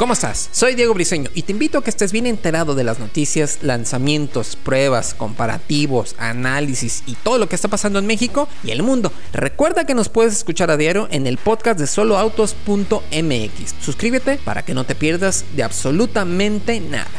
¿Cómo estás? Soy Diego Briseño y te invito a que estés bien enterado de las noticias, lanzamientos, pruebas, comparativos, análisis y todo lo que está pasando en México y el mundo. Recuerda que nos puedes escuchar a diario en el podcast de soloautos.mx. Suscríbete para que no te pierdas de absolutamente nada.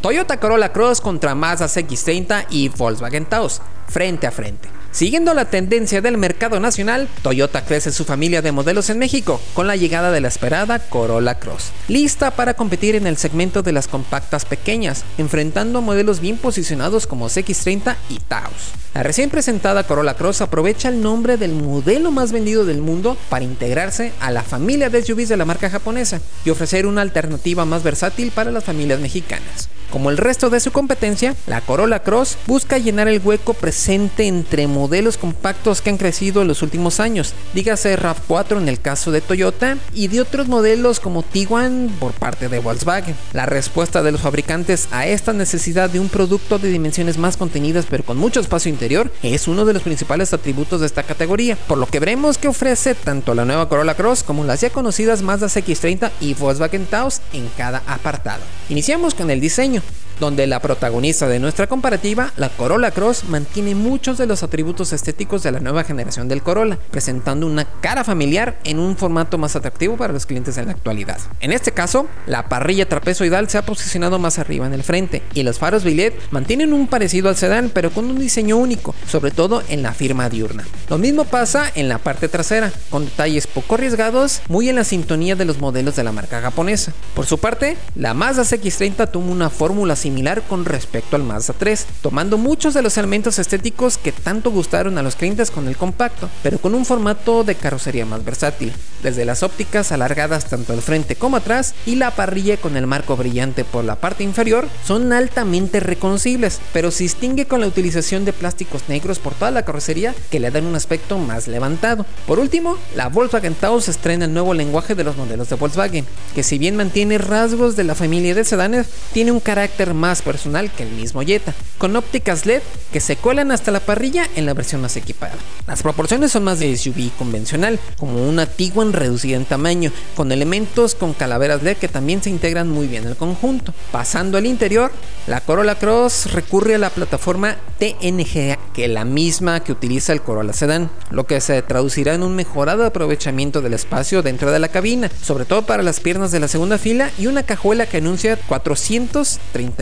Toyota Corolla Cross contra Mazda CX-30 y Volkswagen Taos, frente a frente. Siguiendo la tendencia del mercado nacional, Toyota crece su familia de modelos en México con la llegada de la esperada Corolla Cross, lista para competir en el segmento de las compactas pequeñas, enfrentando modelos bien posicionados como CX30 y Taos. La recién presentada Corolla Cross aprovecha el nombre del modelo más vendido del mundo para integrarse a la familia de SUVs de la marca japonesa y ofrecer una alternativa más versátil para las familias mexicanas. Como el resto de su competencia, la Corolla Cross busca llenar el hueco presente entre modelos compactos que han crecido en los últimos años, dígase RAV4 en el caso de Toyota y de otros modelos como Tiguan por parte de Volkswagen. La respuesta de los fabricantes a esta necesidad de un producto de dimensiones más contenidas pero con mucho espacio interior es uno de los principales atributos de esta categoría, por lo que veremos que ofrece tanto la nueva Corolla Cross como las ya conocidas Mazda CX-30 y Volkswagen Taos en cada apartado. Iniciamos con el diseño donde la protagonista de nuestra comparativa, la Corolla Cross, mantiene muchos de los atributos estéticos de la nueva generación del Corolla, presentando una cara familiar en un formato más atractivo para los clientes en la actualidad. En este caso, la parrilla trapezoidal se ha posicionado más arriba en el frente y los faros Billet mantienen un parecido al sedán pero con un diseño único, sobre todo en la firma diurna. Lo mismo pasa en la parte trasera, con detalles poco arriesgados, muy en la sintonía de los modelos de la marca japonesa. Por su parte, la Mazda CX-30 tuvo una fórmula similar con respecto al Mazda 3, tomando muchos de los elementos estéticos que tanto gustaron a los clientes con el compacto, pero con un formato de carrocería más versátil, desde las ópticas alargadas tanto al frente como atrás y la parrilla con el marco brillante por la parte inferior son altamente reconocibles, pero se distingue con la utilización de plásticos negros por toda la carrocería que le dan un aspecto más levantado. Por último, la Volkswagen Taos estrena el nuevo lenguaje de los modelos de Volkswagen, que si bien mantiene rasgos de la familia de sedanes, tiene un carácter más personal que el mismo Jetta, con ópticas LED que se cuelan hasta la parrilla en la versión más equipada. Las proporciones son más de SUV convencional, como una Tiguan reducida en tamaño, con elementos con calaveras LED que también se integran muy bien al conjunto. Pasando al interior, la Corolla Cross recurre a la plataforma TNGA, que es la misma que utiliza el Corolla Sedan, lo que se traducirá en un mejorado aprovechamiento del espacio dentro de la cabina, sobre todo para las piernas de la segunda fila y una cajuela que anuncia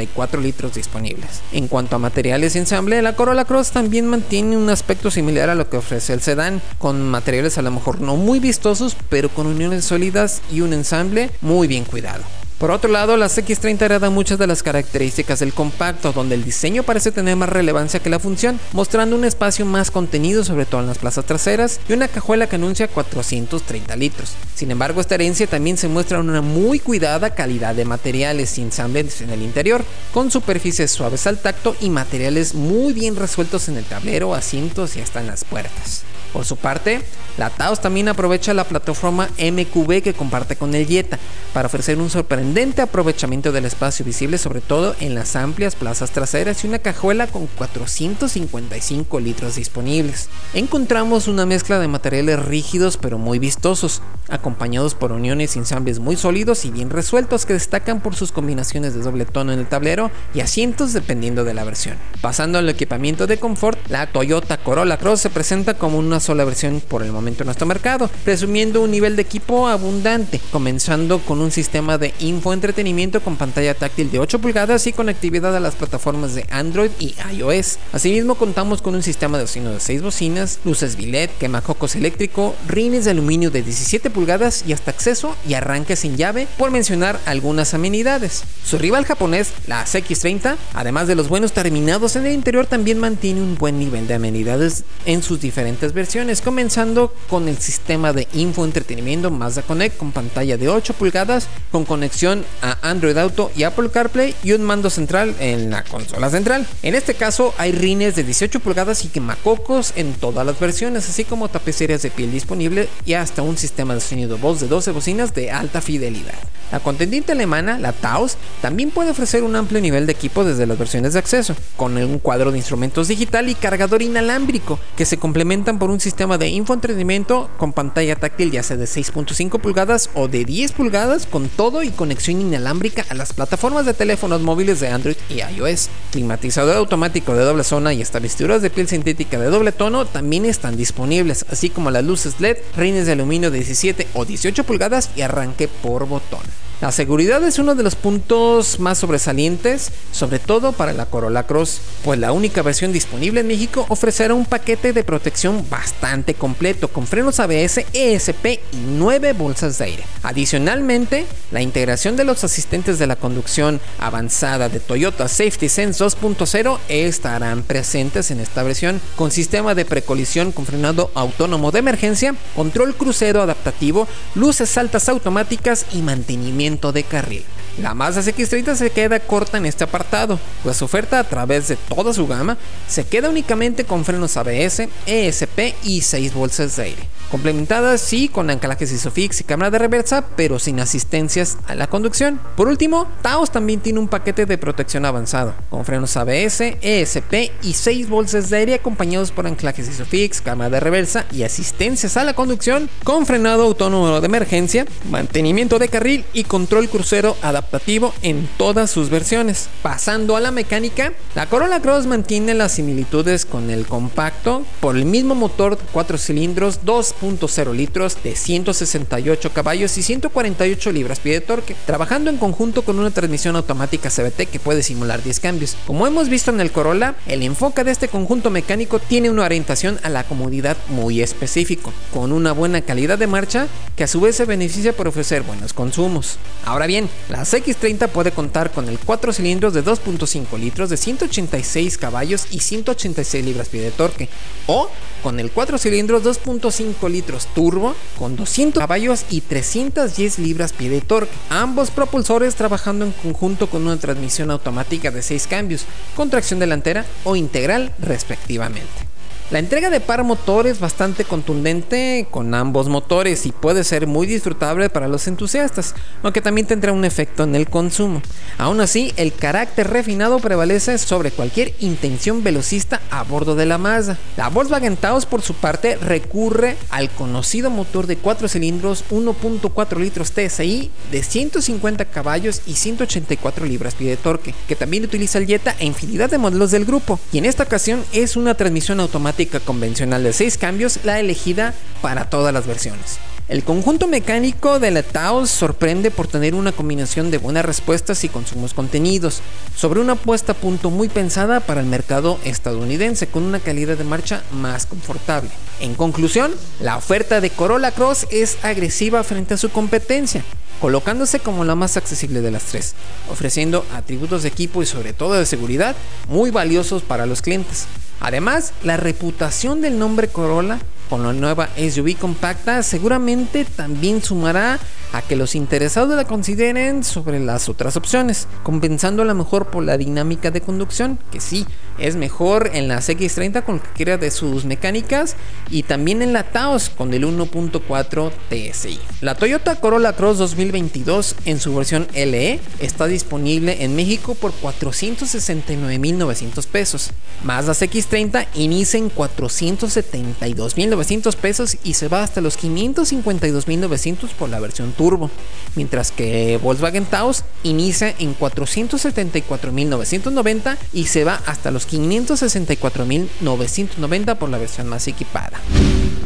434 litros disponibles. En cuanto a materiales y ensamble, la Corolla Cross también mantiene un aspecto similar a lo que ofrece el sedán, con materiales a lo mejor no muy vistosos, pero con uniones sólidas y un ensamble muy bien cuidado. Por otro lado, la X30 hereda muchas de las características del compacto, donde el diseño parece tener más relevancia que la función, mostrando un espacio más contenido, sobre todo en las plazas traseras, y una cajuela que anuncia 430 litros. Sin embargo, esta herencia también se muestra en una muy cuidada calidad de materiales y ensambles en el interior, con superficies suaves al tacto y materiales muy bien resueltos en el tablero, asientos y hasta en las puertas. Por su parte, la Taos también aprovecha la plataforma MQB que comparte con el Jetta para ofrecer un sorprendente aprovechamiento del espacio visible sobre todo en las amplias plazas traseras y una cajuela con 455 litros disponibles. Encontramos una mezcla de materiales rígidos pero muy vistosos, acompañados por uniones y ensambles muy sólidos y bien resueltos que destacan por sus combinaciones de doble tono en el tablero y asientos dependiendo de la versión. Pasando al equipamiento de confort, la Toyota Corolla Cross se presenta como una sola versión por el momento en nuestro mercado, presumiendo un nivel de equipo abundante, comenzando con un sistema de infoentretenimiento con pantalla táctil de 8 pulgadas y conectividad a las plataformas de Android y iOS. Asimismo contamos con un sistema de bocina de 6 bocinas, luces billet, quemacocos eléctrico, rines de aluminio de 17 pulgadas y hasta acceso y arranque sin llave, por mencionar algunas amenidades. Su rival japonés, la CX30, además de los buenos terminados en el interior, también mantiene un buen nivel de amenidades en sus diferentes versiones, comenzando con el sistema de infoentretenimiento Mazda Connect con pantalla de 8 pulgadas con conexión a Android Auto y Apple CarPlay y un mando central en la consola central. En este caso hay rines de 18 pulgadas y quemacocos en todas las versiones, así como tapicerías de piel disponible y hasta un sistema de sonido voz de 12 bocinas de alta fidelidad. La contendiente alemana, la Taos, también puede ofrecer un amplio nivel de equipo desde las versiones de acceso, con un cuadro de instrumentos digital y cargador inalámbrico, que se complementan por un sistema de infoentretenimiento con pantalla táctil ya sea de 6.5 pulgadas o de 10 pulgadas con todo y conexión inalámbrica a las plataformas de teléfonos móviles de Android y iOS. Climatizador automático de doble zona y hasta vestiduras de piel sintética de doble tono también están disponibles, así como las luces LED, rines de aluminio de 17 o 18 pulgadas y arranque por botón. La seguridad es uno de los puntos más sobresalientes, sobre todo para la Corolla Cross, pues la única versión disponible en México ofrecerá un paquete de protección bastante completo con frenos ABS, ESP y 9 bolsas de aire. Adicionalmente, la integración de los asistentes de la conducción avanzada de Toyota Safety Sense 2.0 estarán presentes en esta versión con sistema de precolisión con frenado autónomo de emergencia, control crucero adaptativo, luces altas automáticas y mantenimiento de carril. La Mazda CX30 se queda corta en este apartado, pues su oferta a través de toda su gama se queda únicamente con frenos ABS, ESP y 6 bolsas de aire complementadas sí con anclajes ISOFIX y cámara de reversa, pero sin asistencias a la conducción. Por último, Taos también tiene un paquete de protección avanzado, con frenos ABS, ESP y 6 bolsas de aire acompañados por anclajes ISOFIX, cámara de reversa y asistencias a la conducción, con frenado autónomo de emergencia, mantenimiento de carril y control crucero adaptativo en todas sus versiones. Pasando a la mecánica, la Corolla Cross mantiene las similitudes con el compacto por el mismo motor de 4 cilindros 2 0 litros de 168 caballos y 148 libras-pie de torque, trabajando en conjunto con una transmisión automática CVT que puede simular 10 cambios. Como hemos visto en el Corolla, el enfoque de este conjunto mecánico tiene una orientación a la comodidad muy específico, con una buena calidad de marcha que a su vez se beneficia por ofrecer buenos consumos. Ahora bien, la X30 puede contar con el 4 cilindros de 2.5 litros de 186 caballos y 186 libras-pie de torque, o con el 4 cilindros 2.5 litros turbo con 200 caballos y 310 libras-pie de torque. Ambos propulsores trabajando en conjunto con una transmisión automática de 6 cambios, con tracción delantera o integral respectivamente. La entrega de par motor es bastante contundente con ambos motores y puede ser muy disfrutable para los entusiastas, aunque también tendrá un efecto en el consumo. Aún así, el carácter refinado prevalece sobre cualquier intención velocista a bordo de la Mazda. La Volkswagen Taos por su parte recurre al conocido motor de 4 cilindros 1.4 litros TSI de 150 caballos y 184 libras-pie de torque, que también utiliza el Jetta e infinidad de modelos del grupo, y en esta ocasión es una transmisión automática convencional de 6 cambios la elegida para todas las versiones. El conjunto mecánico de la Taos sorprende por tener una combinación de buenas respuestas y consumos contenidos, sobre una puesta a punto muy pensada para el mercado estadounidense con una calidad de marcha más confortable. En conclusión, la oferta de Corolla Cross es agresiva frente a su competencia, colocándose como la más accesible de las tres, ofreciendo atributos de equipo y sobre todo de seguridad muy valiosos para los clientes. Además, la reputación del nombre Corolla con la nueva SUV compacta seguramente también sumará a que los interesados la consideren sobre las otras opciones, compensando a lo mejor por la dinámica de conducción, que sí, es mejor en la X30 con cualquiera de sus mecánicas y también en la Taos con el 1.4 TSI. La Toyota Corolla Cross 2022 en su versión LE está disponible en México por 469.900 pesos, más las X30 inician 472.000 pesos y se va hasta los 552.900 por la versión turbo, mientras que Volkswagen Taos inicia en 474.990 y se va hasta los 564.990 por la versión más equipada.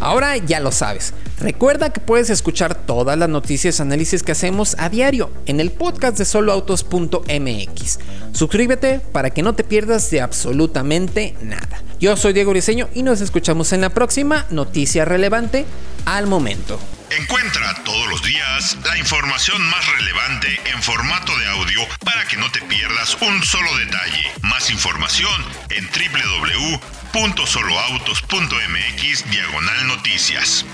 Ahora ya lo sabes. Recuerda que puedes escuchar todas las noticias y análisis que hacemos a diario en el podcast de soloautos.mx. Suscríbete para que no te pierdas de absolutamente nada. Yo soy Diego Briseño y nos escuchamos en la próxima noticia relevante al momento. Encuentra todos los días la información más relevante en formato de audio para que no te pierdas un solo detalle. Más información en www www.soloautos.mx diagonal noticias.